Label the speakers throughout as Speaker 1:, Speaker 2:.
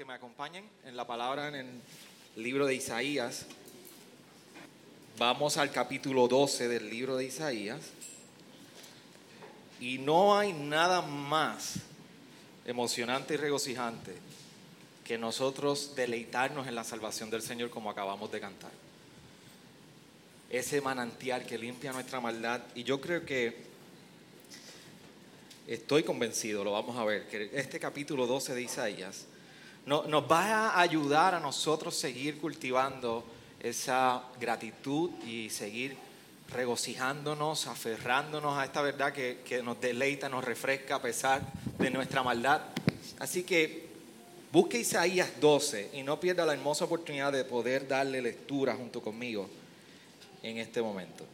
Speaker 1: Que me acompañen en la palabra en el libro de Isaías. Vamos al capítulo 12 del libro de Isaías. Y no hay nada más emocionante y regocijante que nosotros deleitarnos en la salvación del Señor como acabamos de cantar. Ese manantial que limpia nuestra maldad. Y yo creo que estoy convencido, lo vamos a ver, que este capítulo 12 de Isaías no- nos va a ayudar a nosotros seguir cultivando esa gratitud y seguir regocijándonos, aferrándonos a esta verdad que, que nos deleita, nos refresca a pesar de nuestra maldad. Así que busque Isaías 12 y no pierda la hermosa oportunidad de poder darle lectura junto conmigo en este momento.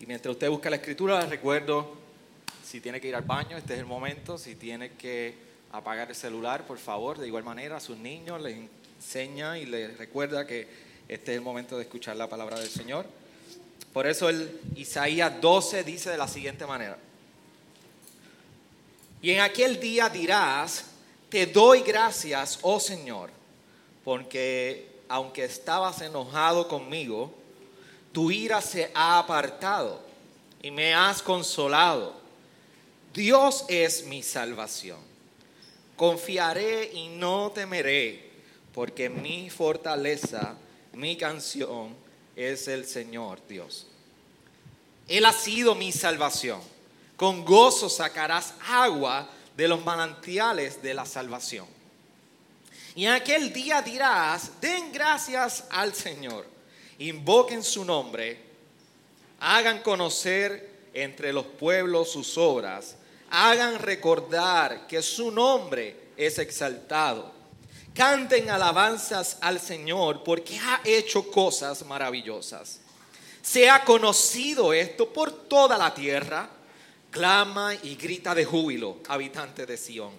Speaker 1: Y mientras usted busca la escritura, les recuerdo, si tiene que ir al baño, este es el momento. Si tiene que apagar el celular, por favor, de igual manera a sus niños les enseña y les recuerda que este es el momento de escuchar la palabra del Señor. Por eso el Isaías 12 dice de la siguiente manera. Y en aquel día dirás, te doy gracias, oh Señor, porque aunque estabas enojado conmigo, tu ira se ha apartado y me has consolado. Dios es mi salvación. Confiaré y no temeré, porque mi fortaleza, mi canción es el Señor Dios. Él ha sido mi salvación. Con gozo sacarás agua de los manantiales de la salvación. Y en aquel día dirás, den gracias al Señor, invoquen su nombre, hagan conocer entre los pueblos sus obras, hagan recordar que su nombre es exaltado. Canten alabanzas al Señor porque ha hecho cosas maravillosas. Sea conocido esto por toda la tierra. Clama y grita de júbilo, habitante de Sión.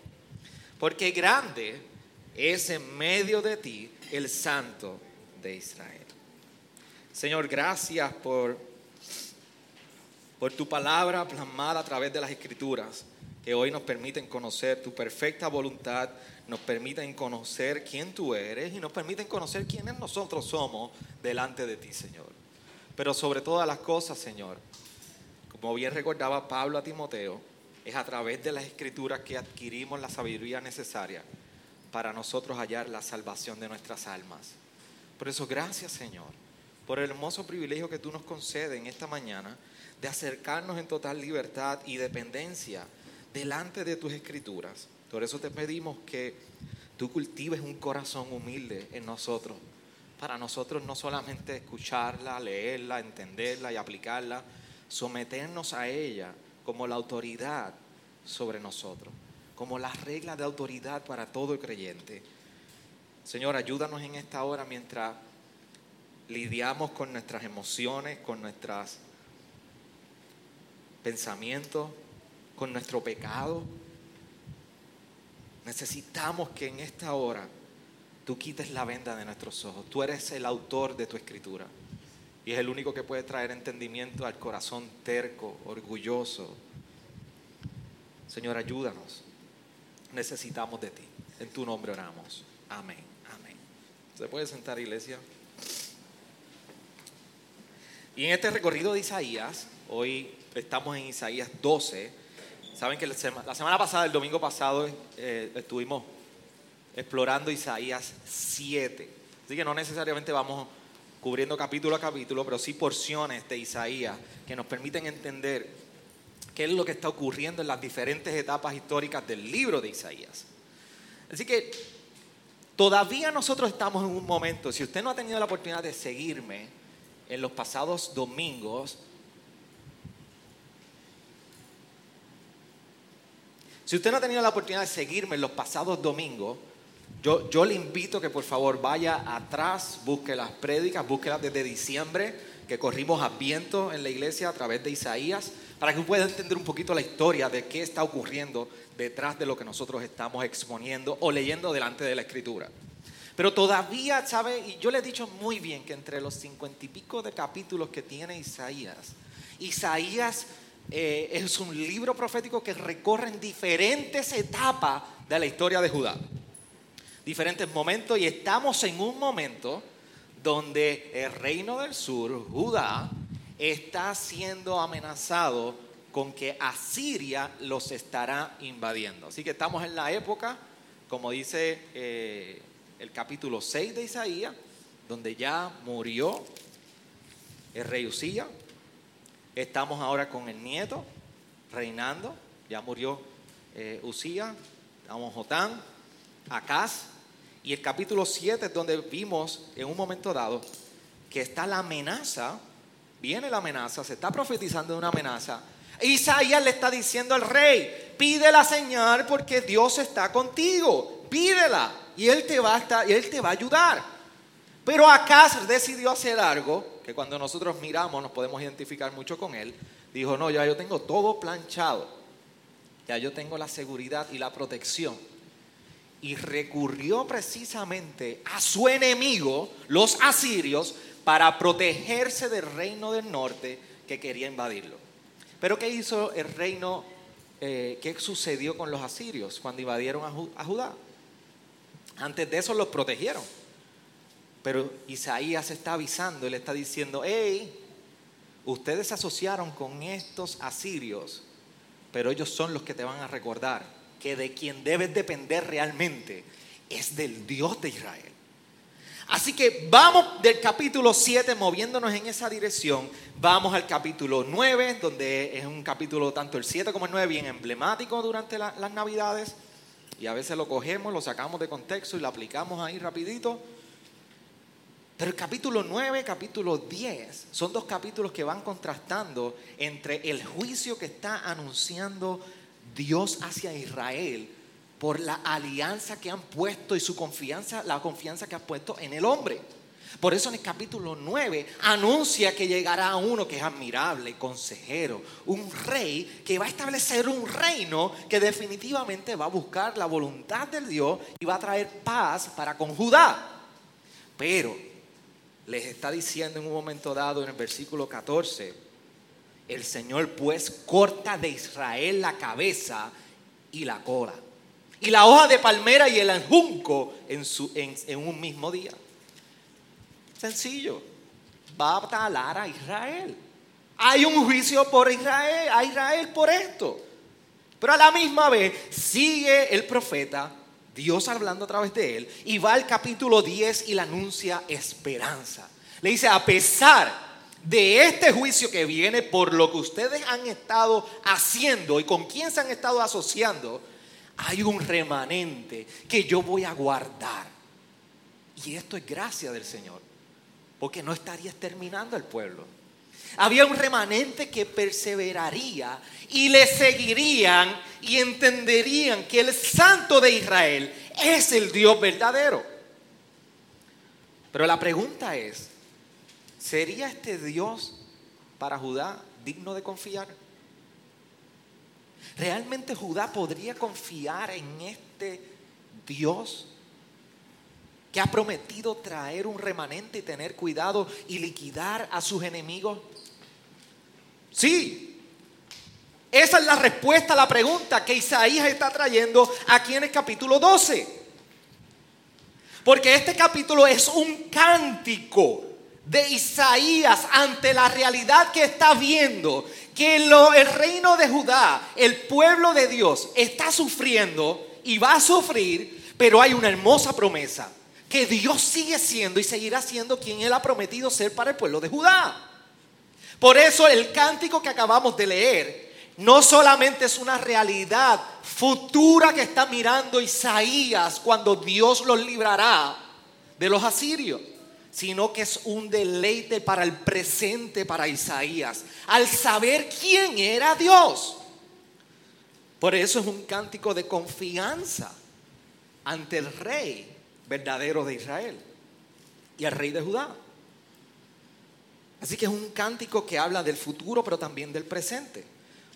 Speaker 1: Porque grande es en medio de ti el Santo de Israel. Señor, gracias por, por tu palabra plasmada a través de las escrituras, que hoy nos permiten conocer tu perfecta voluntad, nos permiten conocer quién tú eres y nos permiten conocer quiénes nosotros somos delante de ti, Señor. Pero sobre todas las cosas, Señor, como bien recordaba Pablo a Timoteo, es a través de las escrituras que adquirimos la sabiduría necesaria para nosotros hallar la salvación de nuestras almas. Por eso, gracias Señor, por el hermoso privilegio que tú nos concedes en esta mañana de acercarnos en total libertad y dependencia delante de tus escrituras. Por eso te pedimos que tú cultives un corazón humilde en nosotros, para nosotros no solamente escucharla, leerla, entenderla y aplicarla, someternos a ella como la autoridad sobre nosotros, como las reglas de autoridad para todo creyente. Señor, ayúdanos en esta hora mientras lidiamos con nuestras emociones, con nuestros pensamientos, con nuestro pecado. Necesitamos que en esta hora tú quites la venda de nuestros ojos. Tú eres el autor de tu escritura. Y es el único que puede traer entendimiento al corazón terco, orgulloso. Señor, ayúdanos. Necesitamos de ti. En tu nombre oramos. Amén. Amén. ¿Se puede sentar, iglesia? Y en este recorrido de Isaías, hoy estamos en Isaías 12. Saben que la sema- la semana pasada, el domingo pasado, eh, estuvimos explorando Isaías 7. Así que no necesariamente vamos cubriendo capítulo a capítulo, pero sí porciones de Isaías que nos permiten entender qué es lo que está ocurriendo en las diferentes etapas históricas del libro de Isaías. Así que todavía nosotros estamos en un momento, si usted no ha tenido la oportunidad de seguirme en los pasados domingos, Si usted no ha tenido la oportunidad de seguirme los pasados domingos, yo, yo le invito que por favor vaya atrás, busque las prédicas, búsquelas desde diciembre, que corrimos a viento en la iglesia a través de Isaías, para que pueda entender un poquito la historia de qué está ocurriendo detrás de lo que nosotros estamos exponiendo o leyendo delante de la escritura. Pero todavía, ¿sabe? Y yo le he dicho muy bien que entre los cincuenta y pico de capítulos que tiene Isaías, Isaías eh, es un libro profético que recorre en diferentes etapas de la historia de Judá. Diferentes momentos y estamos en un momento donde el reino del sur, Judá, está siendo amenazado con que Asiria los estará invadiendo. Así que estamos en la época, como dice eh, el capítulo 6 de Isaías, donde ya murió el rey Usía. Estamos ahora con el nieto reinando, ya murió eh, Usía, estamos Jotán, Acaz. Y el capítulo 7 es donde vimos en un momento dado que está la amenaza, viene la amenaza, se está profetizando de una amenaza Isaías le está diciendo al rey, pide la señal porque Dios está contigo, pídela y él te va a, estar, y él te va a ayudar. Pero Acaz decidió hacer algo que cuando nosotros miramos nos podemos identificar mucho con él. Dijo, no, ya yo tengo todo planchado, ya yo tengo la seguridad y la protección. Y recurrió precisamente a su enemigo, los asirios, para protegerse del reino del norte que quería invadirlo. Pero ¿qué hizo el reino? Eh, ¿Qué sucedió con los asirios cuando invadieron a, Judá? Antes de eso los protegieron. Pero Isaías está avisando le está diciendo, hey, ustedes se asociaron con estos asirios, pero ellos son los que te van a recordar que de quien debes depender realmente es del Dios de Israel. Así que vamos del capítulo 7 moviéndonos en esa dirección. Vamos al capítulo 9, donde es un capítulo tanto el 7 como el 9 bien emblemático durante las navidades. Y a veces lo cogemos, lo sacamos de contexto y lo aplicamos ahí rapidito. Pero el capítulo 9, capítulo 10 son dos capítulos que van contrastando entre el juicio que está anunciando Dios hacia Israel por la alianza que han puesto y su confianza, la confianza que han puesto en el hombre. Por eso en el capítulo 9 anuncia que llegará uno que es admirable, consejero, un rey que va a establecer un reino que definitivamente va a buscar la voluntad del Dios y va a traer paz para con Judá. Pero les está diciendo en un momento dado en el versículo 14, el Señor pues corta de Israel la cabeza y la cola y la hoja de palmera y el anjunco en, su, en, un mismo día. Sencillo, va a talar a Israel. Hay un juicio por Israel, a Israel por esto. Pero a la misma vez sigue el profeta, Dios hablando a través de él, y va al capítulo 10 y le anuncia esperanza. Le dice, a pesar de este juicio que viene por lo que ustedes han estado haciendo y con quién se han estado asociando, hay un remanente que yo voy a guardar. Y esto es gracia del Señor, porque no estaría exterminando al pueblo. Había un remanente que perseveraría y le seguirían y entenderían que el santo de Israel es el Dios verdadero. Pero la pregunta es, ¿sería este Dios para Judá digno de confiar? ¿Realmente Judá podría confiar en este Dios ha prometido traer un remanente y tener cuidado y liquidar a sus enemigos? Sí. Esa es la respuesta a la pregunta que Isaías está trayendo aquí en el capítulo 12. Porque este capítulo es un cántico de Isaías ante la realidad que está viendo, que el reino de Judá, el pueblo de Dios, está sufriendo y va a sufrir, pero hay una hermosa promesa, que Dios sigue siendo y seguirá siendo quien Él ha prometido ser para el pueblo de Judá. Por eso el cántico que acabamos de leer no solamente es una realidad futura que está mirando Isaías cuando Dios los librará de los asirios sino que es un deleite para el presente para Isaías, al saber quién era Dios. Por eso es un cántico de confianza ante el rey verdadero de Israel y el rey de Judá. Así que es un cántico que habla del futuro, pero también del presente.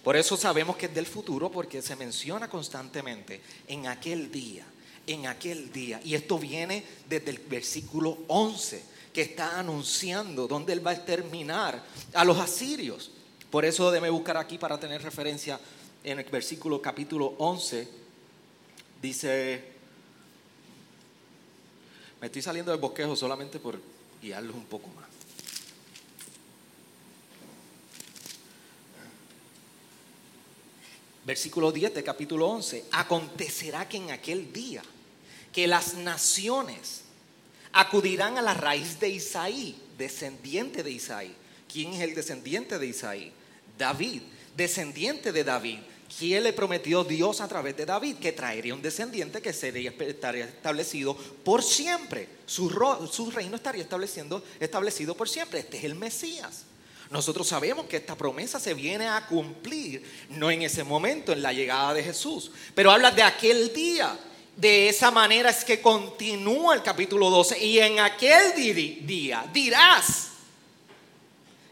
Speaker 1: Por eso sabemos que es del futuro, porque se menciona constantemente en aquel día, en aquel día. Y esto viene desde el versículo 11, que está anunciando dónde él va a terminar a los asirios. Por eso debe buscar aquí para tener referencia en el versículo capítulo 11. Dice, me estoy saliendo del bosquejo solamente por guiarlos un poco más. Versículo 10 de capítulo 11. Acontecerá que en aquel día que las naciones acudirán a la raíz de Isaí, descendiente de Isaí. ¿Quién es el descendiente de Isaí? David, descendiente de David. ¿Quién le prometió Dios a través de David? Que traería un descendiente que sería, estaría establecido por siempre. Su, su reino estaría estableciendo, establecido por siempre. Este es el Mesías. Nosotros sabemos que esta promesa se viene a cumplir, no en ese momento, en la llegada de Jesús, pero habla de aquel día. De esa manera es que continúa el capítulo 12 y en aquel día dirás,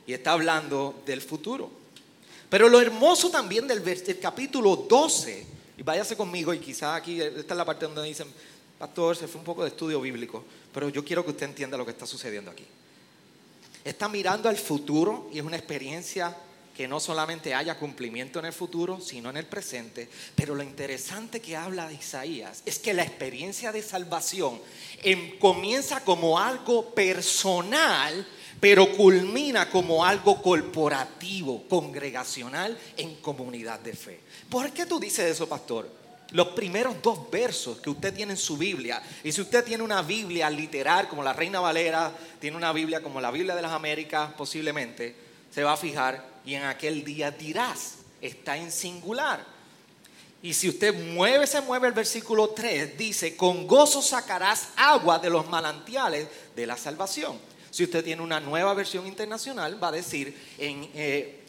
Speaker 1: y está hablando del futuro. Pero lo hermoso también del, capítulo 12, y váyase conmigo, y quizás aquí, esta es la parte donde dicen, pastor, se fue un poco de estudio bíblico, pero yo quiero que usted entienda lo que está sucediendo aquí. Está mirando al futuro y es una experiencia que no solamente haya cumplimiento en el futuro, sino en el presente. Pero lo interesante que habla de Isaías es que la experiencia de salvación em, comienza como algo personal, pero culmina como algo corporativo, congregacional, en comunidad de fe. ¿Por qué tú dices eso, pastor? Los primeros dos versos que usted tiene en su Biblia, y si usted tiene una Biblia literal como la Reina Valera, tiene una Biblia como la Biblia de las Américas posiblemente, se va a fijar y en aquel día dirás, está en singular. Y si usted mueve, se mueve el versículo 3, dice, con gozo sacarás agua de los manantiales de la salvación. Si usted tiene una nueva versión internacional, va a decir, en, eh,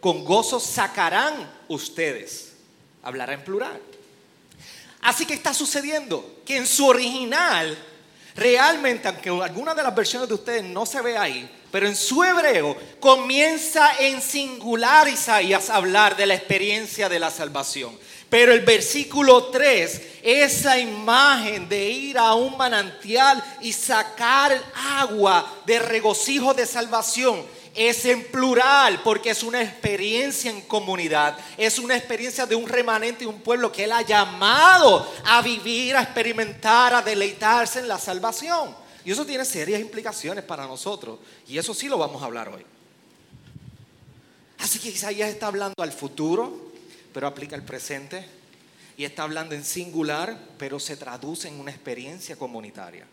Speaker 1: con gozo sacarán ustedes hablará en plural. Así que está sucediendo que en su original, realmente, aunque alguna de las versiones de ustedes no se ve ahí, pero en su hebreo comienza en singular Isaías a hablar de la experiencia de la salvación. Pero el versículo 3, esa imagen de ir a un manantial y sacar agua de regocijo de salvación, es en plural porque es una experiencia en comunidad, es una experiencia de un remanente y un pueblo que Él ha llamado a vivir, a experimentar, a deleitarse en la salvación. Y eso tiene serias implicaciones para nosotros y eso sí lo vamos a hablar hoy. Así que Isaías está hablando al futuro, pero aplica el presente y está hablando en singular, pero se traduce en una experiencia comunitaria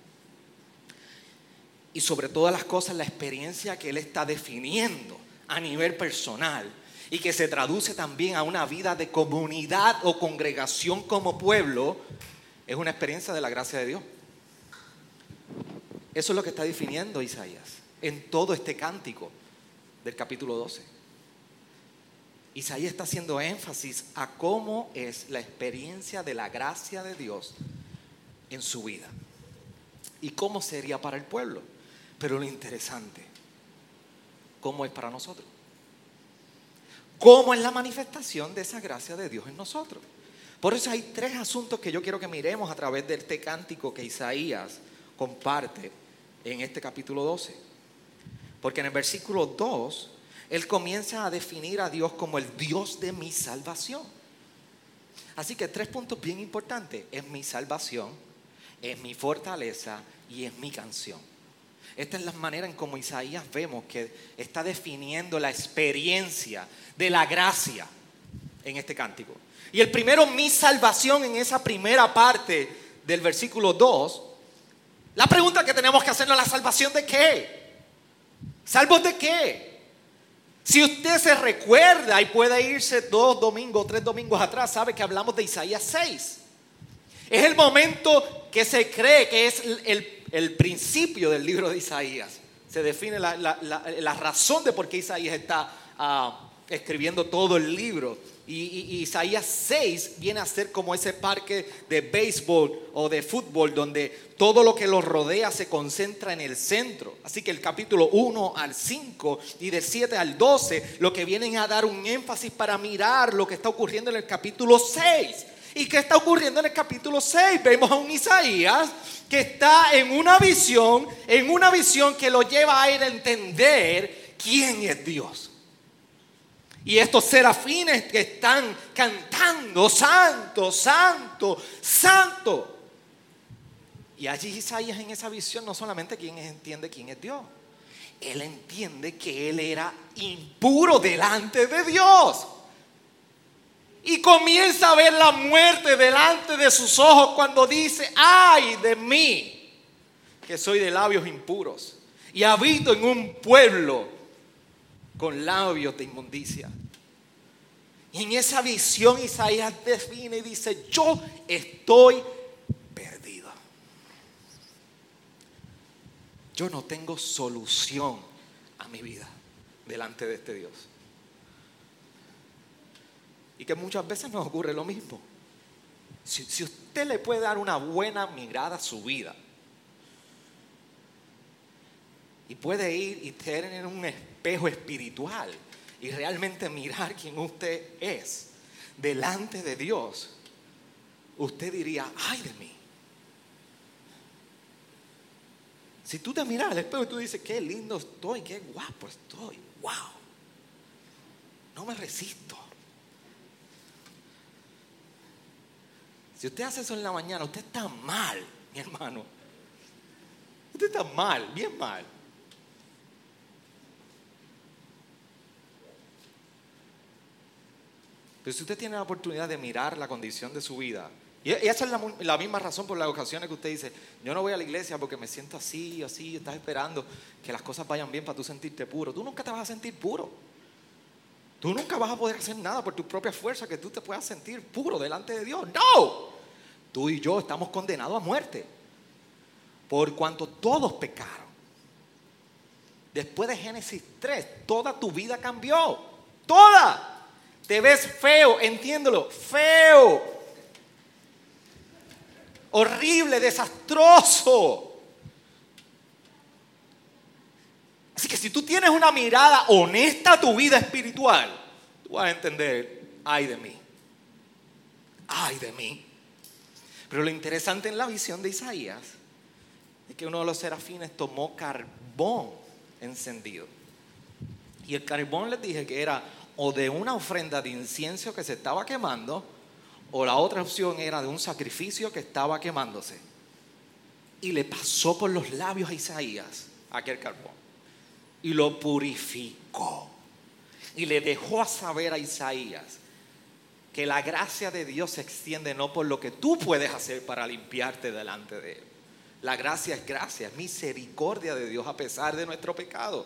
Speaker 1: y sobre todas las cosas la experiencia que Él está definiendo a nivel personal y que se traduce también a una vida de comunidad o congregación como pueblo, es una experiencia de la gracia de Dios. Eso es lo que está definiendo Isaías en todo este cántico del capítulo 12. Isaías está haciendo énfasis a cómo es la experiencia de la gracia de Dios en su vida y cómo sería para el pueblo. Pero lo interesante, ¿cómo es para nosotros? ¿Cómo es la manifestación de esa gracia de Dios en nosotros? Por eso hay tres asuntos que yo quiero que miremos a través de este cántico que Isaías comparte en este capítulo 12. Porque en el versículo 2, él comienza a definir a Dios como el Dios de mi salvación. Así que tres puntos bien importantes. Es mi salvación, es mi fortaleza y es mi canción. Esta es la manera en como Isaías vemos que está definiendo la experiencia de la gracia en este cántico. Y el primero, mi salvación en esa primera parte del versículo 2. La pregunta que tenemos que hacernos, ¿la salvación de qué? ¿Salvos de qué? Si usted se recuerda y puede irse dos domingos, tres domingos atrás, sabe que hablamos de Isaías 6. Es el momento que se cree que es el principio del libro de Isaías. Se define la, razón de por qué Isaías está ah, escribiendo todo el libro. Y, Isaías 6 viene a ser como ese parque de béisbol o de fútbol donde todo lo que lo rodea se concentra en el centro. Así que el capítulo 1 al 5 y del 7 al 12 lo que vienen a dar un énfasis para mirar lo que está ocurriendo en el capítulo 6. ¿Y qué está ocurriendo en el capítulo 6? Vemos a un Isaías que está en una visión, en una visión que lo lleva a ir a entender quién es Dios. Y estos serafines que están cantando, santo, santo, santo. Y allí Isaías en esa visión no solamente quien entiende quién es Dios, él entiende que él era impuro delante de Dios. Y comienza a ver la muerte delante de sus ojos cuando dice, ay de mí, que soy de labios impuros y habito en un pueblo con labios de inmundicia. Y en esa visión Isaías define y dice, yo estoy perdido. Yo no tengo solución a mi vida delante de este Dios. Y que muchas veces nos ocurre lo mismo. Si, usted le puede dar una buena mirada a su vida, y puede ir y tener un espejo espiritual y realmente mirar quién usted es delante de Dios, usted diría, ay de mí. Si tú te miras al espejo y tú dices, qué lindo estoy, qué guapo estoy, wow, no me resisto. Si usted hace eso en la mañana, usted está mal, mi hermano. Usted está mal, bien mal. Pero si usted tiene la oportunidad de mirar la condición de su vida, y esa es la, misma razón por las ocasiones que usted dice, yo no voy a la iglesia porque me siento así, así, estás esperando que las cosas vayan bien para tú sentirte puro. Tú nunca te vas a sentir puro. Tú nunca vas a poder hacer nada por tu propia fuerza que tú te puedas sentir puro delante de Dios. No. Tú y yo estamos condenados a muerte. Por cuanto todos pecaron. Después de Génesis 3, toda tu vida cambió. Toda. Te ves feo, entiéndelo, feo. Horrible, desastroso. Así que si tú tienes una mirada honesta a tu vida espiritual, tú vas a entender, ay de mí, ay de mí. Pero lo interesante en la visión de Isaías es que uno de los serafines tomó carbón encendido. Y el carbón les dije que era o de una ofrenda de incienso que se estaba quemando, o la otra opción era de un sacrificio que estaba quemándose. Y le pasó por los labios a Isaías aquel carbón. Y lo purificó. Y le dejó saber a Isaías que la gracia de Dios se extiende no por lo que tú puedes hacer para limpiarte delante de Él. La gracia es gracia, es misericordia de Dios a pesar de nuestro pecado.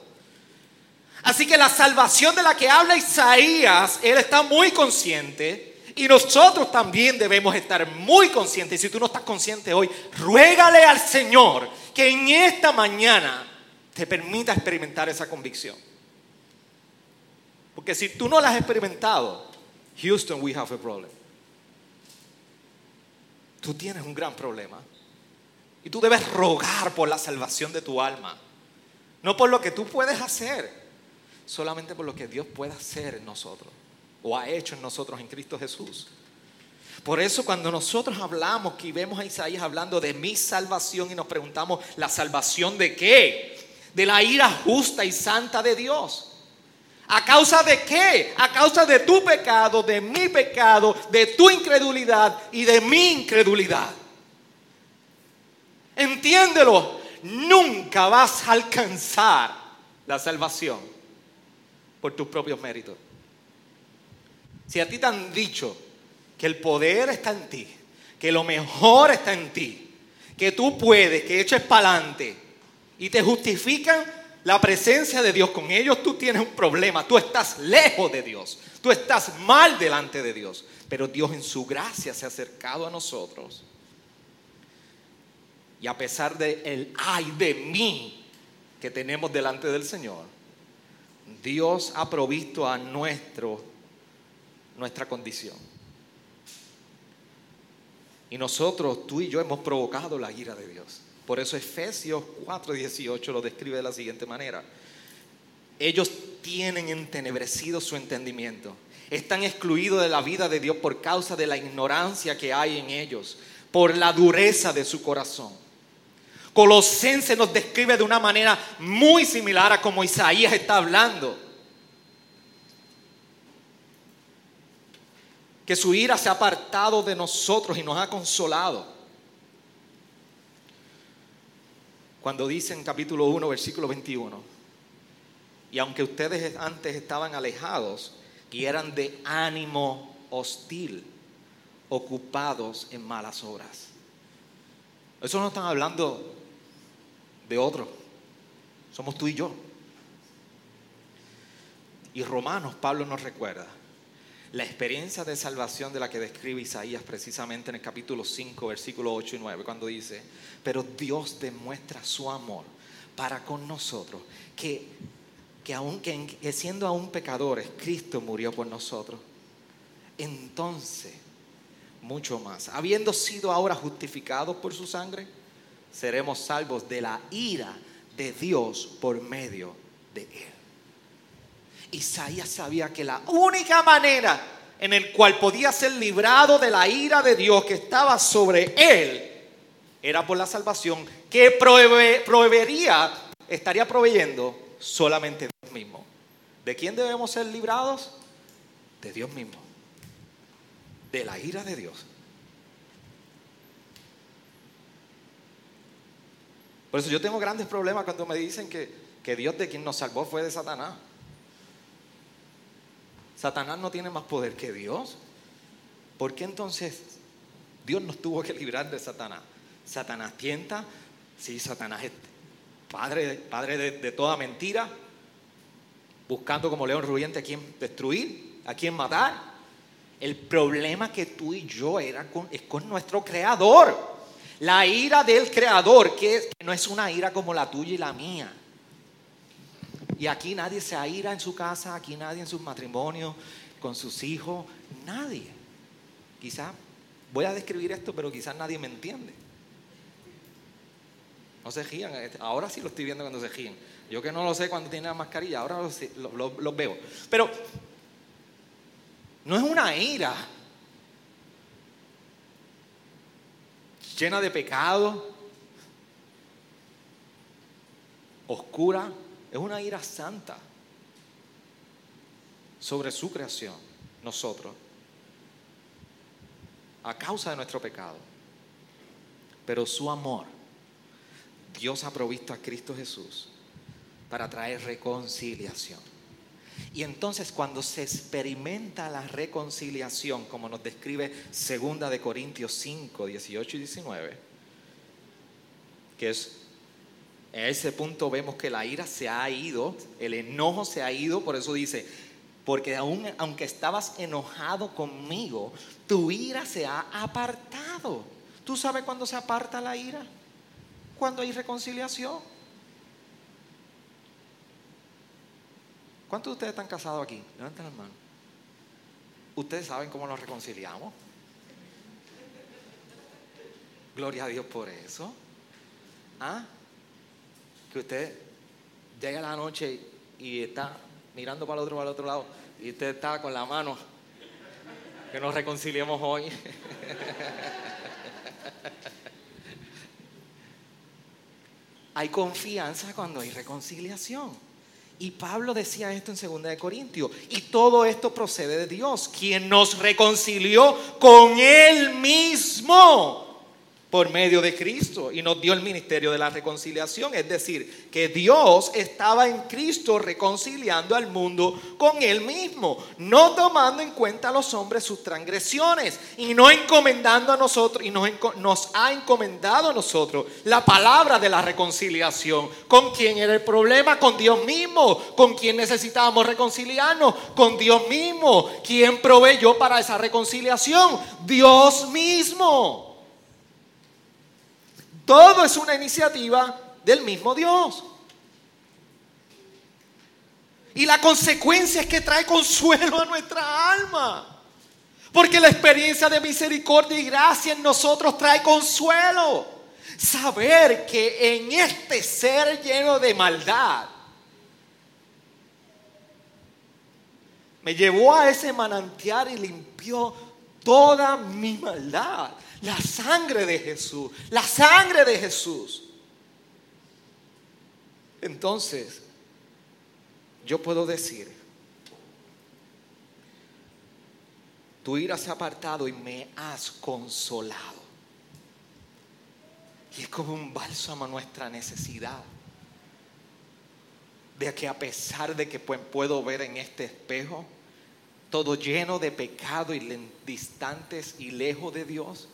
Speaker 1: Así que la salvación de la que habla Isaías, él está muy consciente y nosotros también debemos estar muy conscientes. Y si tú no estás consciente hoy, ruégale al Señor que en esta mañana te permita experimentar esa convicción. Porque si tú no la has experimentado, Houston, we have a problem. Tú tienes un gran problema. Y tú debes rogar por la salvación de tu alma. No por lo que tú puedes hacer solamente por lo que Dios puede hacer en nosotros o ha hecho en nosotros en Cristo Jesús. Por eso cuando nosotros hablamos que vemos a Isaías hablando de mi salvación y nos preguntamos, ¿la salvación de qué? De la ira justa y santa de Dios. ¿A causa de qué? A causa de tu pecado, de mi pecado, de tu incredulidad y de mi incredulidad. Entiéndelo, nunca vas a alcanzar la salvación por tus propios méritos. Si a ti te han dicho que el poder está en ti, que lo mejor está en ti, que tú puedes, que eches para adelante y te justifican la presencia de Dios, con ellos tú tienes un problema, tú estás lejos de Dios, tú estás mal delante de Dios, pero Dios en su gracia se ha acercado a nosotros. Y a pesar de el ay de mí que tenemos delante del Señor, Dios ha provisto a nuestro, nuestra condición. Y nosotros, tú y yo, hemos provocado la ira de Dios. Por eso Efesios 4:18 lo describe de la siguiente manera. Ellos tienen entenebrecido su entendimiento. Están excluidos de la vida de Dios por causa de la ignorancia que hay en ellos, por la dureza de su corazón. Colosense nos describe de una manera muy similar a como Isaías está hablando. Que su ira se ha apartado de nosotros y nos ha consolado. Cuando dice en capítulo 1, versículo 21, y aunque ustedes antes estaban alejados y eran de ánimo hostil, ocupados en malas obras. Eso no están hablando de otro, somos tú y yo. Y Romanos, Pablo nos recuerda la experiencia de salvación de la que describe Isaías precisamente en el capítulo 5, versículos 8 y 9, cuando dice, pero Dios demuestra su amor para con nosotros, que, que, aun, que siendo aún pecadores, Cristo murió por nosotros. Entonces, mucho más, habiendo sido ahora justificados por su sangre, seremos salvos de la ira de Dios por medio de él. Isaías sabía que la única manera en el cual podía ser librado de la ira de Dios que estaba sobre él era por la salvación que proveería, estaría proveyendo solamente Dios mismo. ¿De quién debemos ser librados? De Dios mismo. De la ira de Dios. Por eso yo tengo grandes problemas cuando me dicen que, que Dios de quien nos salvó fue de Satanás. Satanás no tiene más poder que Dios. ¿Por qué entonces Dios nos tuvo que librar de Satanás? Satanás tienta, sí, Satanás es padre, padre de, toda mentira, buscando como león rugiente a quien destruir, a quien matar. El problema que tú y yo era es con nuestro creador. La ira del creador, que no es una ira como la tuya y la mía. Y aquí nadie se aira en su casa, aquí nadie en su matrimonio, con sus hijos, nadie. Quizás voy a describir esto, pero quizás nadie me entiende. No se gían, ahora sí lo estoy viendo cuando se gían. Yo que no lo sé cuando tienen la mascarilla, ahora los, veo. Pero no es una ira llena de pecado, oscura, es una ira santa sobre su creación, nosotros, a causa de nuestro pecado. Pero su amor, Dios ha provisto a Cristo Jesús para traer reconciliación. Y entonces cuando se experimenta la reconciliación, como nos describe segunda de Corintios 5, 18 y 19, que es en ese punto vemos que la ira se ha ido, el enojo se ha ido, por eso dice, porque aun, aunque estabas enojado conmigo, tu ira se ha apartado. ¿Tú sabes cuándo se aparta la ira? Cuando hay reconciliación. ¿Cuántos de ustedes están casados aquí? Levanten las manos. ¿Ustedes saben cómo nos reconciliamos? Gloria a Dios por eso. ¿Ah? que usted llega la noche y está mirando para el otro, para el otro lado, y usted está con la mano, que nos reconciliemos hoy. hay confianza cuando hay reconciliación. Y Pablo decía esto en 2 de Corintios. Y todo esto procede de Dios, quien nos reconcilió con Él mismo por medio de Cristo y nos dio el ministerio de la reconciliación. Es decir, que Dios estaba en Cristo reconciliando al mundo con Él mismo, no tomando en cuenta a los hombres sus transgresiones y no encomendando a nosotros, y nos, nos ha encomendado a nosotros la palabra de la reconciliación. ¿Con quién era el problema? Con Dios mismo. ¿Con quién necesitábamos reconciliarnos? Con Dios mismo. ¿Quién proveyó para esa reconciliación? Dios mismo. Todo es una iniciativa del mismo Dios. Y la consecuencia es que trae consuelo a nuestra alma. Porque la experiencia de misericordia y gracia en nosotros trae consuelo. Saber que en este ser lleno de maldad, me llevó a ese manantial y limpió toda mi maldad. La sangre de Jesús, la sangre de Jesús. Entonces, yo puedo decir, tu ira se ha apartado y me has consolado. Y es como un bálsamo a nuestra necesidad. De que a pesar de que puedo ver en este espejo, todo lleno de pecado y distantes y lejos de Dios,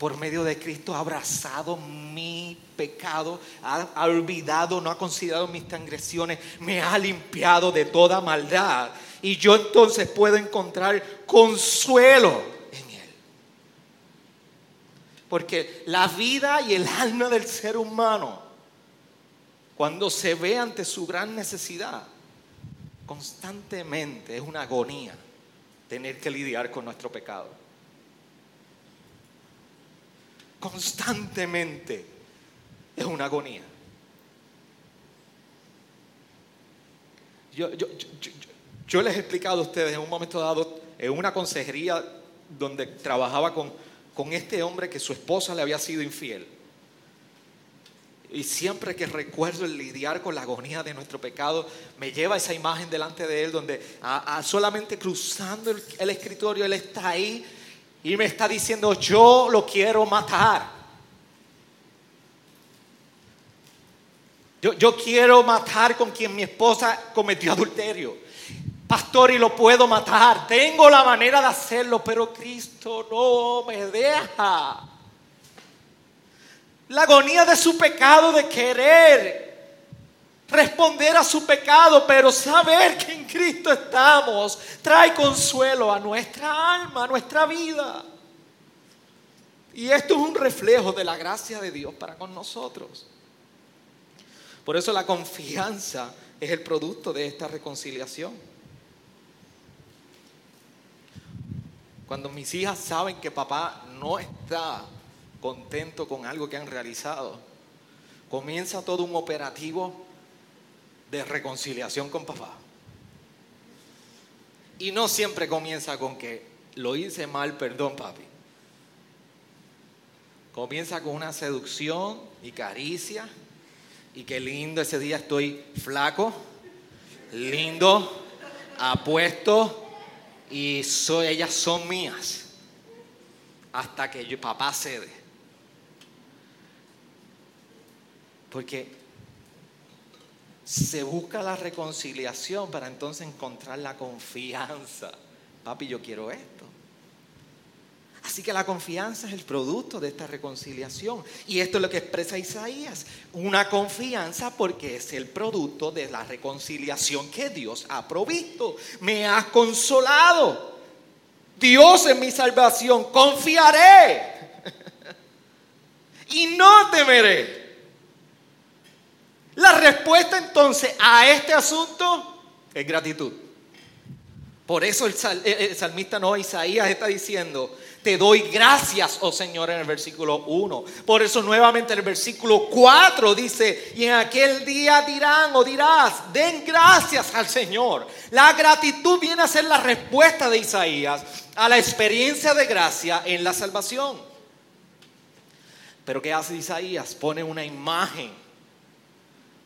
Speaker 1: por medio de Cristo ha abrazado mi pecado, ha, olvidado, no ha considerado mis transgresiones, me ha limpiado de toda maldad. Y yo entonces puedo encontrar consuelo en Él. Porque la vida y el alma del ser humano, cuando se ve ante su gran necesidad, constantemente es una agonía tener que lidiar con nuestro pecado. Constantemente es una agonía. Yo, les he explicado a ustedes en un momento dado, en una consejería donde trabajaba con, con este hombre que su esposa le había sido infiel. Y siempre que recuerdo el lidiar con la agonía de nuestro pecado, me lleva esa imagen delante de él donde a solamente cruzando el, el, escritorio, él está ahí y me está diciendo, yo lo quiero matar. Yo, yo quiero matar con quien mi esposa cometió adulterio. Pastor, y lo puedo matar. Tengo la manera de hacerlo, pero Cristo no me deja la agonía de su pecado, de querer responder a su pecado, pero saber que en Cristo estamos, trae consuelo a nuestra alma, a nuestra vida. Y esto es un reflejo de la gracia de Dios para con nosotros. Por eso la confianza es el producto de esta reconciliación. Cuando mis hijas saben que papá no está contento con algo que han realizado, comienza todo un operativo de reconciliación con papá. Y no siempre comienza con que lo hice mal, perdón papi. Comienza con una seducción y caricia. Y qué lindo ese día estoy flaco, lindo, apuesto y soy, ellas son mías. Hasta que yo, papá cede. Porque se busca la reconciliación para entonces encontrar la confianza. Papi, yo quiero esto. Así que la confianza es el producto de esta reconciliación. Y esto es lo que expresa Isaías. Una confianza porque es el producto de la reconciliación que Dios ha provisto. Me has consolado. Dios es mi salvación. Confiaré. y no temeré. La respuesta entonces a este asunto es gratitud. Por eso el, sal, el, salmista no, Isaías está diciendo, te doy gracias, oh Señor, en el versículo 1. Por eso nuevamente en el versículo 4 dice, y en aquel día dirán o dirás, den gracias al Señor. La gratitud viene a ser la respuesta de Isaías a la experiencia de gracia en la salvación. Pero ¿qué hace Isaías? Pone una imagen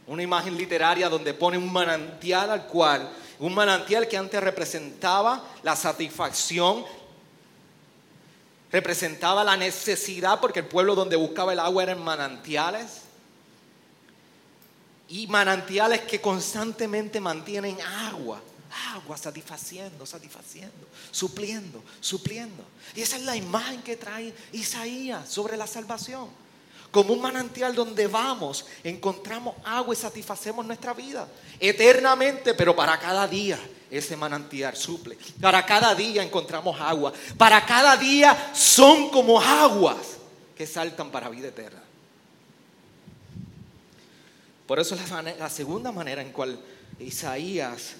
Speaker 1: una imagen literaria donde pone un manantial al cual, un manantial que antes representaba la satisfacción, representaba la necesidad, porque el pueblo donde buscaba el agua eran manantiales. Y manantiales que constantemente mantienen agua, agua satisfaciendo, satisfaciendo, supliendo, supliendo. Y esa es la imagen que trae Isaías sobre la salvación como un manantial donde vamos, encontramos agua y satisfacemos nuestra vida eternamente, pero para cada día ese manantial suple. Para cada día encontramos agua. Para cada día son como aguas que saltan para vida eterna. Por eso la, la segunda manera en cual Isaías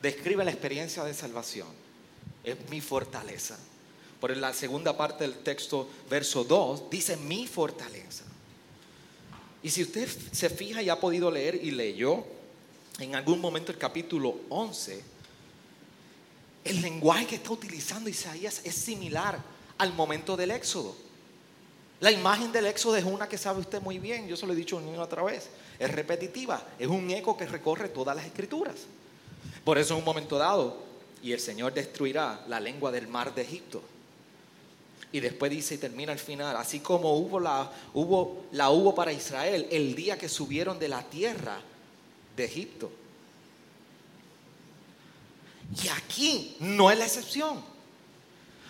Speaker 1: describe la experiencia de salvación. Es mi fortaleza. Por la segunda parte del texto, verso 2, dice mi fortaleza. Y si usted se fija y ha podido leer y leyó en algún momento el capítulo 11, el lenguaje que está utilizando Isaías es similar al momento del Éxodo. La imagen del Éxodo es una que sabe usted muy bien, yo se lo he dicho una otra vez, es repetitiva, es un eco que recorre todas las escrituras. Por eso en un momento dado, y el Señor destruirá la lengua del mar de Egipto. Y después dice y termina al final, así como hubo la, hubo, la hubo para Israel el día que subieron de la tierra de Egipto. Y aquí no es la excepción.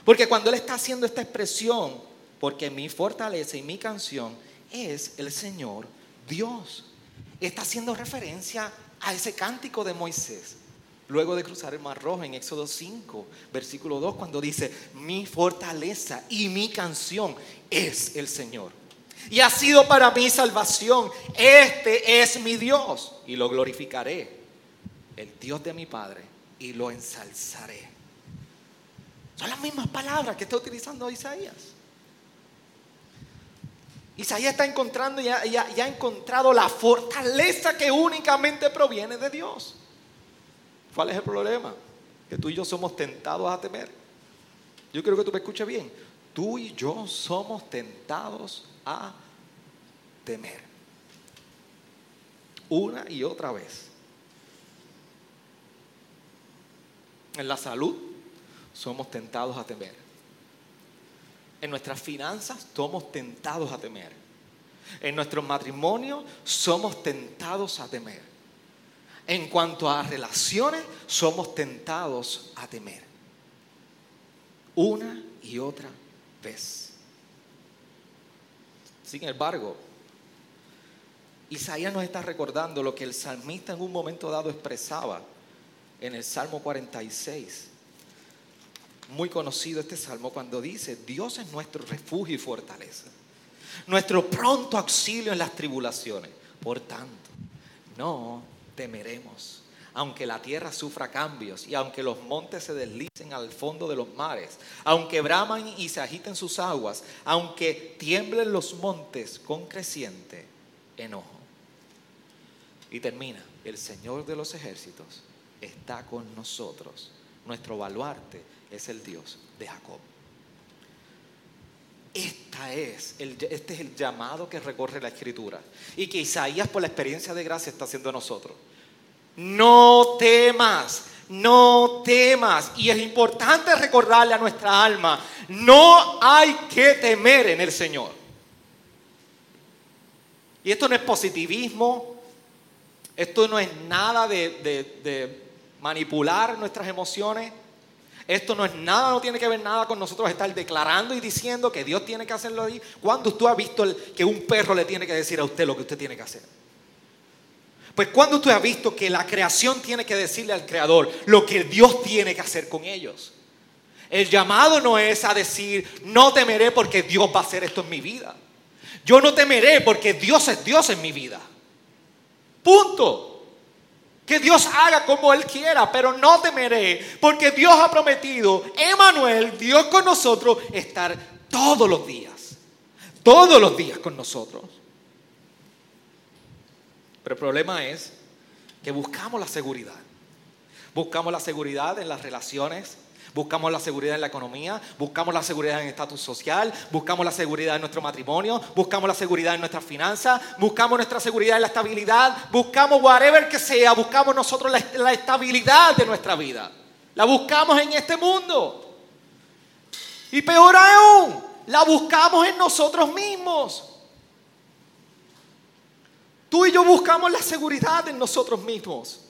Speaker 1: Porque cuando Él está haciendo esta expresión, porque mi fortaleza y mi canción es el Señor Dios, está haciendo referencia a ese cántico de Moisés. Luego de cruzar el Mar Rojo en Éxodo 5, versículo 2, cuando dice, mi fortaleza y mi canción es el Señor. Y ha sido para mi salvación. Este es mi Dios y lo glorificaré. El Dios de mi Padre y lo ensalzaré. Son las mismas palabras que está utilizando Isaías. Isaías está encontrando y ha, y ha encontrado la fortaleza que únicamente proviene de Dios. ¿Cuál es el problema? Que tú y yo somos tentados a temer. Yo quiero que tú me escuches bien. Tú y yo somos tentados a temer. Una y otra vez. En la salud somos tentados a temer. En nuestras finanzas somos tentados a temer. En nuestro matrimonio somos tentados a temer. En cuanto a relaciones, somos tentados a temer. Una y otra vez. Sin embargo, Isaías nos está recordando lo que el salmista en un momento dado expresaba en el Salmo 46. Muy conocido este salmo cuando dice, Dios es nuestro refugio y fortaleza, nuestro pronto auxilio en las tribulaciones. Por tanto, no temeremos, aunque la tierra sufra cambios y aunque los montes se deslicen al fondo de los mares, aunque braman y se agiten sus aguas, aunque tiemblen los montes con creciente enojo. Y termina, el Señor de los ejércitos está con nosotros. Nuestro baluarte es el Dios de Jacob. Esta es este es el llamado que recorre la escritura y que Isaías por la experiencia de gracia está haciendo a nosotros. No temas, no temas. Y es importante recordarle a nuestra alma, no hay que temer en el Señor. Y esto no es positivismo, esto no es nada de, manipular nuestras emociones. Esto no es nada, no tiene que ver nada con nosotros estar declarando y diciendo que Dios tiene que hacerlo ahí. ¿Cuándo usted ha visto que un perro le tiene que decir a usted lo que usted tiene que hacer? Pues cuando usted ha visto que la creación tiene que decirle al creador lo que Dios tiene que hacer con ellos. El llamado no es a decir, no temeré porque Dios va a hacer esto en mi vida. Yo no temeré porque Dios es Dios en mi vida. Punto. Que Dios haga como Él quiera, pero no temeré, porque Dios ha prometido, Emanuel, Dios con nosotros, estar todos los días, todos los días con nosotros. Pero el problema es que buscamos la seguridad. Buscamos la seguridad en las relaciones, Buscamos la seguridad en la economía, buscamos la seguridad en el estatus social, buscamos la seguridad en nuestro matrimonio, buscamos la seguridad en nuestras finanzas, buscamos nuestra seguridad en la estabilidad, buscamos whatever que sea, buscamos nosotros la, la estabilidad de nuestra vida. La buscamos en este mundo. Y peor aún, la buscamos en nosotros mismos. Tú y yo buscamos la seguridad en nosotros mismos.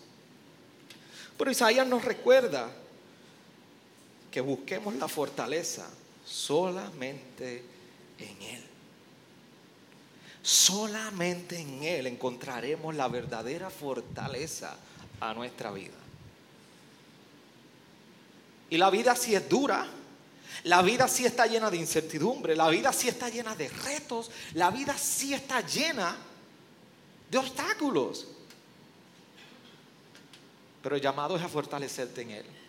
Speaker 1: Pero Isaías nos recuerda que busquemos la fortaleza solamente en Él. Solamente en Él encontraremos la verdadera fortaleza a nuestra vida. Y la vida sí es dura, la vida sí está llena de incertidumbre, la vida sí está llena de retos, la vida sí está llena de obstáculos. pero el llamado es a fortalecerte en Él.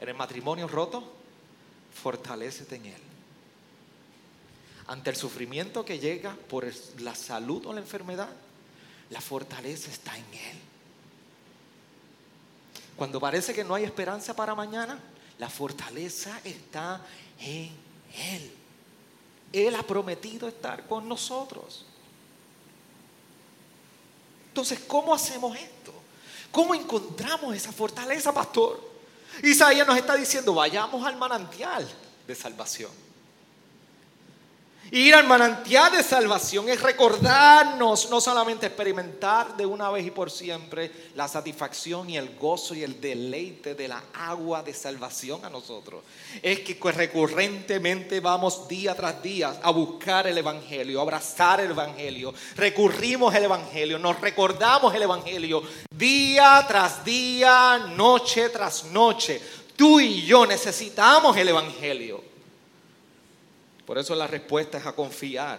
Speaker 1: En el matrimonio roto, fortalecete en Él. Ante el sufrimiento que llega por la salud o la enfermedad, la fortaleza está en Él. Cuando parece que no hay esperanza para mañana, la fortaleza está en Él. Él ha prometido estar con nosotros. Entonces, ¿cómo hacemos esto? ¿Cómo encontramos esa fortaleza, pastor? Isaías nos está diciendo, vayamos al manantial de salvación. Ir al manantial de salvación es recordarnos, no solamente experimentar de una vez y por siempre la satisfacción y el gozo y el deleite de la agua de salvación a nosotros. Es que recurrentemente vamos día tras día a buscar el Evangelio, a abrazar el Evangelio. Recurrimos al Evangelio, nos recordamos el Evangelio día tras día, noche tras noche. Tú y yo necesitamos el Evangelio. Por eso la respuesta es a confiar.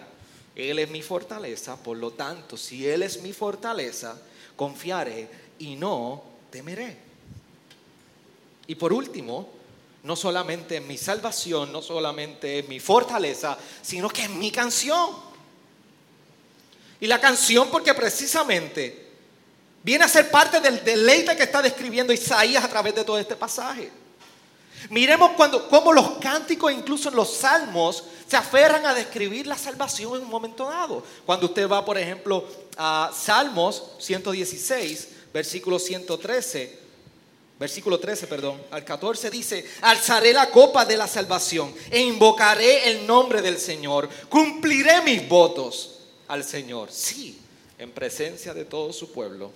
Speaker 1: Él es mi fortaleza, por lo tanto, si Él es mi fortaleza, confiaré y no temeré. Y por último, no solamente en mi salvación, no solamente en mi fortaleza, sino que en mi canción. Y la canción porque precisamente viene a ser parte del deleite que está describiendo Isaías a través de todo este pasaje. Miremos cuando, cómo los cánticos, incluso en los salmos, se aferran a describir la salvación en un momento dado. Cuando usted va, por ejemplo, a Salmos 116, versículo 113, versículo 13, perdón, al 14 dice, alzaré la copa de la salvación e invocaré el nombre del Señor, cumpliré mis votos al Señor, sí, en presencia de todo su pueblo.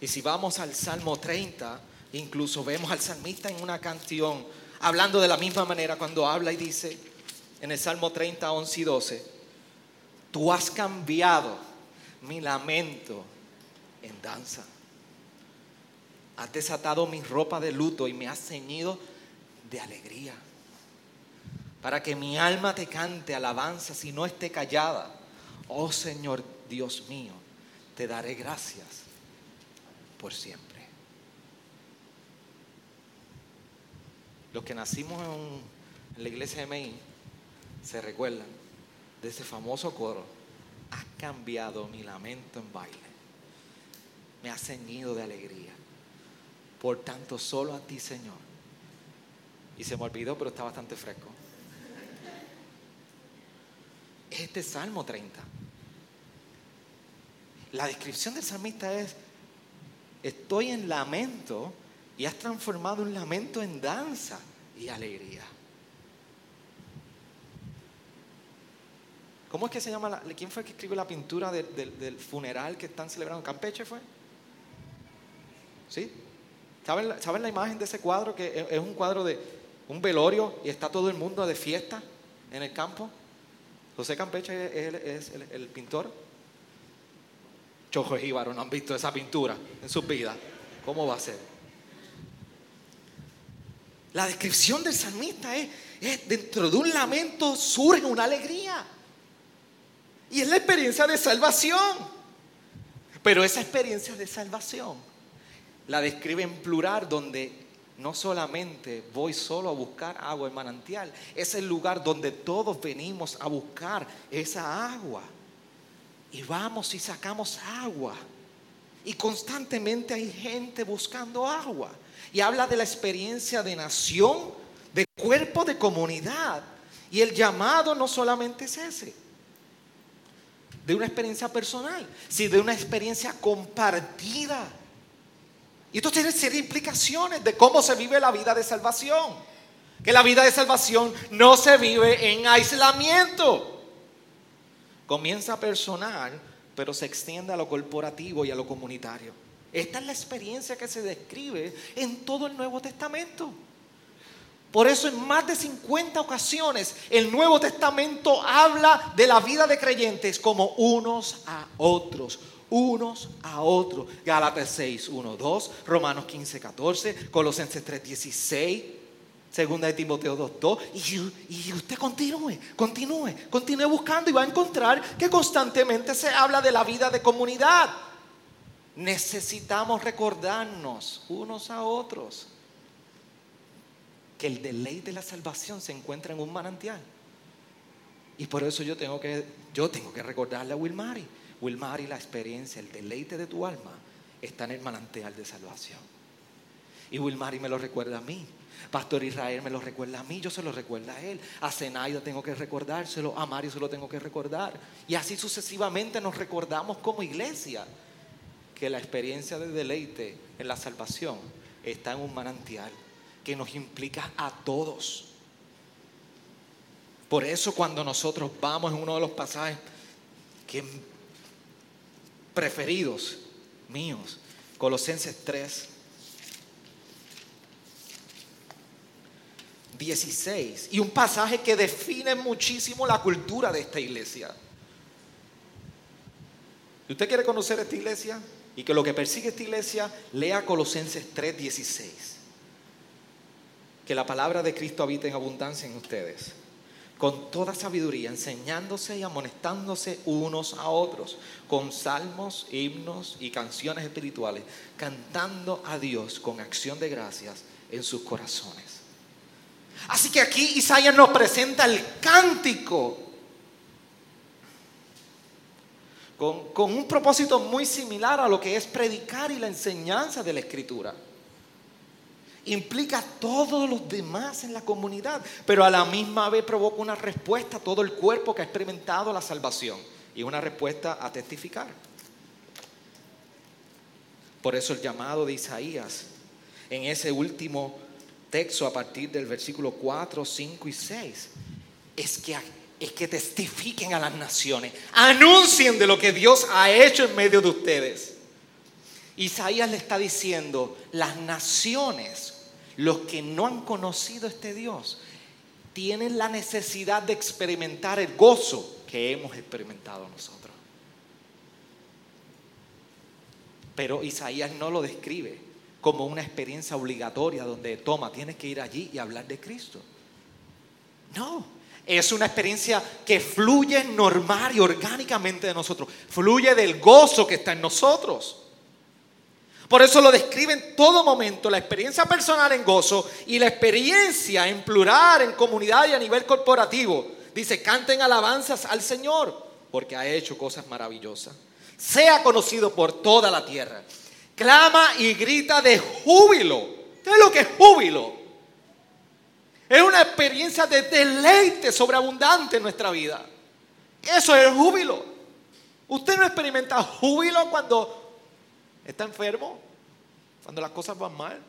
Speaker 1: Y si vamos al Salmo 30, incluso vemos al salmista en una canción hablando de la misma manera cuando habla y dice en el Salmo 30, 11 y 12, tú has cambiado mi lamento en danza. Has desatado mi ropa de luto y me has ceñido de alegría. Para que mi alma te cante alabanza si no esté callada. Oh Señor Dios mío, te daré gracias por siempre. Los que nacimos en, la iglesia de Maine se recuerdan de ese famoso coro. Has cambiado mi lamento en baile. Me has ceñido de alegría. Por tanto, solo a ti, Señor. Y se me olvidó, pero está bastante fresco. Este Salmo 30. La descripción del salmista es, estoy en lamento y has transformado un lamento en danza y alegría. ¿Cómo es que se llama? La, ¿Quién fue el que escribió la pintura del funeral que están celebrando? ¿Campeche fue? ¿Sí? ¿Saben, ¿Saben la imagen de ese cuadro? Que es un cuadro de un velorio y está todo el mundo de fiesta en el campo. José Campeche es, el, pintor. Chojo y no han visto esa pintura en sus vidas. ¿Cómo va a ser? La descripción del salmista es, dentro de un lamento surge una alegría. Y es la experiencia de salvación. Pero esa experiencia de salvación la describe en plural donde no solamente voy solo a buscar agua en manantial, es el lugar donde todos venimos a buscar esa agua. Y vamos y sacamos agua. Y constantemente hay gente buscando agua. Y habla de la experiencia de nación, de cuerpo, de comunidad. Y el llamado no solamente es ese, de una experiencia personal, sino de una experiencia compartida. Y esto tiene serias implicaciones de cómo se vive la vida de salvación. Que la vida de salvación no se vive en aislamiento. Comienza personal, pero se extiende a lo corporativo y a lo comunitario. Esta es la experiencia que se describe en todo el Nuevo Testamento. Por eso en más de 50 ocasiones el Nuevo Testamento habla de la vida de creyentes como unos a otros, unos a otros. Gálatas 6, 1, 2, Romanos 15, 14, Colosenses 3, 16, Segunda de Timoteo 2, 2. Y, y usted continúe, continúe, continúe buscando y va a encontrar que constantemente se habla de la vida de comunidad. Necesitamos recordarnos unos a otros que el deleite de la salvación se encuentra en un manantial. Y por eso yo tengo que, yo tengo que recordarle a Wilmary, Wilmary, la experiencia, el deleite de tu alma está en el manantial de salvación. Y Wilmary me lo recuerda a mí. Pastor Israel me lo recuerda a mí, yo se lo recuerdo a él. A Zenaida tengo que recordárselo, a Mario se lo tengo que recordar. Y así sucesivamente nos recordamos como iglesia que la experiencia de deleite en la salvación está en un manantial que nos implica a todos. Por eso cuando nosotros vamos en uno de los pasajes que preferidos míos, Colosenses 3, 16, y un pasaje que define muchísimo la cultura de esta iglesia. Si usted quiere conocer esta iglesia y que lo que persigue esta iglesia, lea Colosenses 3, 16. Que la palabra de Cristo habite en abundancia en ustedes con toda sabiduría, enseñándose y amonestándose unos a otros, con salmos, himnos y canciones espirituales, cantando a Dios con acción de gracias en sus corazones. Así que aquí Isaías nos presenta el cántico con, un propósito muy similar a lo que es predicar y la enseñanza de la escritura implica a todos los demás en la comunidad, pero a la misma vez provoca una respuesta a todo el cuerpo que ha experimentado la salvación y una respuesta a testificar. Por eso el llamado de Isaías en ese último texto a partir del versículo 4, 5 y 6 es que, es que testifiquen a las naciones, anuncien de lo que Dios ha hecho en medio de ustedes. Isaías le está diciendo, las naciones los que no han conocido este Dios tienen la necesidad de experimentar el gozo que hemos experimentado nosotros. Pero Isaías no lo describe como una experiencia obligatoria donde toma, tienes que ir allí y hablar de Cristo. No, es una experiencia que fluye normal y orgánicamente de nosotros, fluye del gozo que está en nosotros. Por eso lo describe en todo momento, la experiencia personal en gozo y la experiencia en plural, en comunidad y a nivel corporativo. Dice, canten alabanzas al Señor, porque ha hecho cosas maravillosas. Sea conocido por toda la tierra. Clama y grita de júbilo. ¿Qué es lo que es júbilo? Es una experiencia de deleite sobreabundante en nuestra vida. Eso es el júbilo. Usted no experimenta júbilo cuando ¿Está enfermo? Cuando las cosas van mal.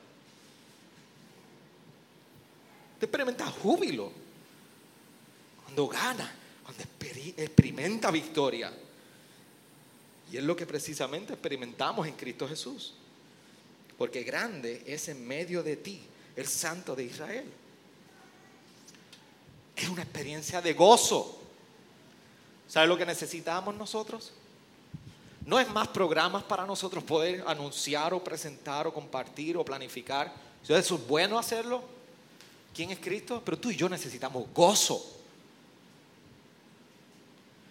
Speaker 1: Usted experimenta júbilo. Cuando gana, cuando experimenta victoria. Y es lo que precisamente experimentamos en Cristo Jesús. Porque grande es en medio de ti el Santo de Israel. Es una experiencia de gozo. ¿Sabe lo que necesitamos nosotros? No es más programas para nosotros poder anunciar o presentar o compartir o planificar. Eso es bueno hacerlo. ¿Quién es Cristo? Pero tú y yo necesitamos gozo.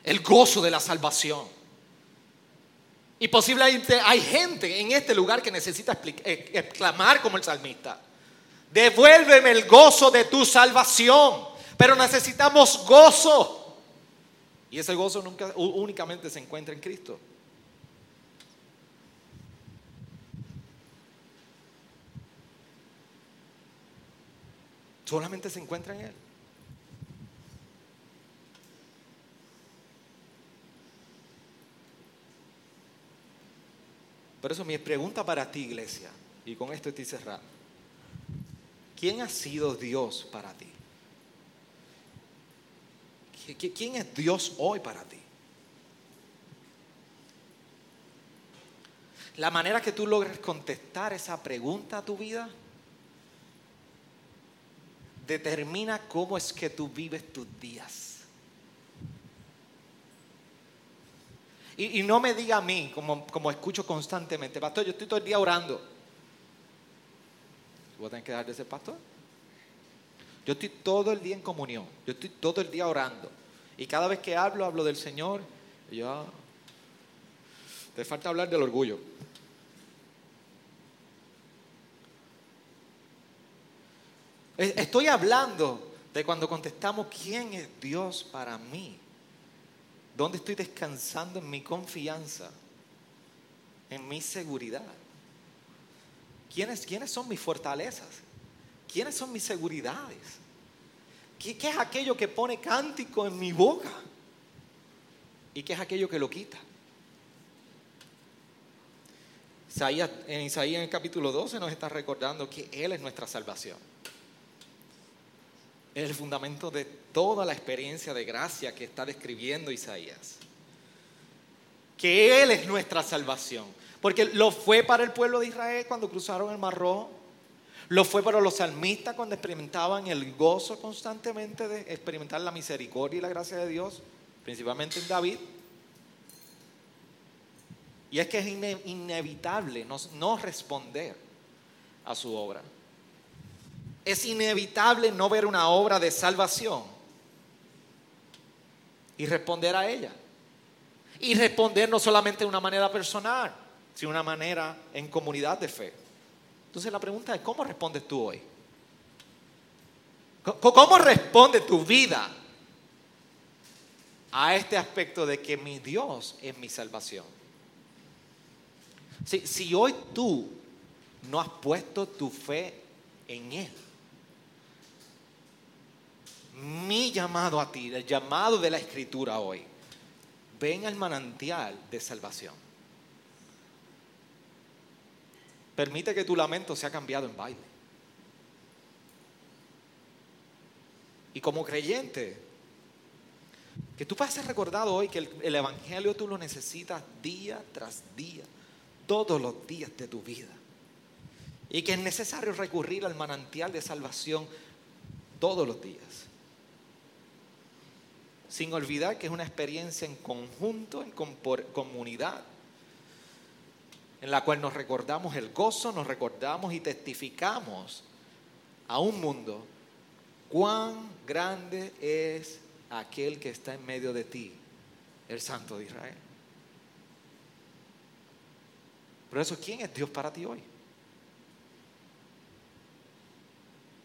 Speaker 1: El gozo de la salvación. Y posiblemente hay gente en este lugar que necesita eh, exclamar como el salmista. Devuélveme el gozo de tu salvación. Pero necesitamos gozo. Y ese gozo nunca, únicamente se encuentra en Cristo. Solamente se encuentra en Él. Por eso mi pregunta para ti, iglesia, y con esto estoy cerrando. ¿Quién ha sido Dios para ti? ¿Quién es Dios hoy para ti? La manera que tú logres contestar esa pregunta a tu vida determina cómo es que tú vives tus días. Y, no me diga a mí, como, como escucho constantemente, pastor, yo estoy todo el día orando. ¿Voy a tener que dejar de ser pastor? Yo estoy todo el día en comunión, yo estoy todo el día orando. Y cada vez que hablo, hablo del Señor. Y yo, te falta hablar del orgullo. Estoy hablando de cuando contestamos, ¿quién es Dios para mí? ¿Dónde estoy descansando en mi confianza? En mi seguridad. ¿Quiénes, quiénes son mis fortalezas? ¿Quiénes son mis seguridades? ¿Qué, ¿Qué es aquello que pone cántico en mi boca? ¿Y qué es aquello que lo quita? Isaías, en Isaías en el capítulo 12 nos está recordando que Él es nuestra salvación. Es el fundamento de toda la experiencia de gracia que está describiendo Isaías. Que Él es nuestra salvación. Porque lo fue para el pueblo de Israel cuando cruzaron el Mar Rojo. Lo fue para los salmistas cuando experimentaban el gozo constantemente de experimentar la misericordia y la gracia de Dios, principalmente en David. Y es que es inevitable no, responder a su obra. Es inevitable no ver una obra de salvación y responder a ella. Y responder no solamente de una manera personal, sino de una manera en comunidad de fe. Entonces la pregunta es, ¿cómo respondes tú hoy? ¿Cómo responde tu vida a este aspecto de que mi Dios es mi salvación? Si, hoy tú no has puesto tu fe en Él, mi llamado a ti, el llamado de la Escritura hoy, ven al manantial de salvación. Permite que tu lamento sea cambiado en baile. Y como creyente, que tú ser recordado hoy que el Evangelio tú lo necesitas día tras día todos los días de tu vida. Y que es necesario recurrir al manantial de salvación todos los días. Sin olvidar que es una experiencia en conjunto, en comunidad, en la cual nos recordamos el gozo, nos recordamos y testificamos a un mundo cuán grande es aquel que está en medio de ti, el Santo de Israel. Por eso, ¿quién es Dios para ti hoy?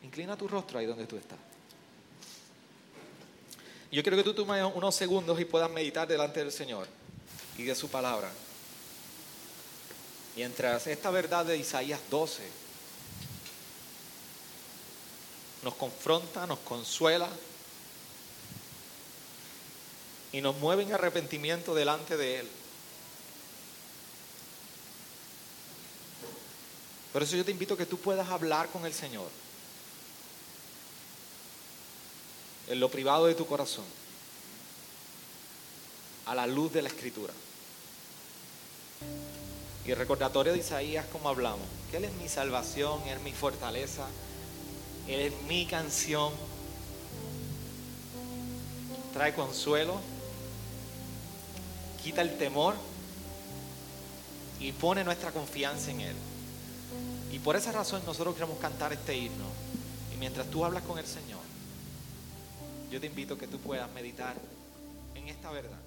Speaker 1: Inclina tu rostro ahí donde tú estás. Yo quiero que tú tomes unos segundos y puedas meditar delante del Señor y de su palabra. Mientras esta verdad de Isaías 12 nos confronta, nos consuela y nos mueve en arrepentimiento delante de Él. Por eso yo te invito a que tú puedas hablar con el Señor. En lo privado de tu corazón. A la luz de la escritura. Y recordatorio de Isaías como hablamos. Que Él es mi salvación, Él es mi fortaleza. Él es mi canción. Trae consuelo. Quita el temor. Y pone nuestra confianza en Él. Y por esa razón nosotros queremos cantar este himno. Y mientras tú hablas con el Señor, yo te invito a que tú puedas meditar en esta verdad.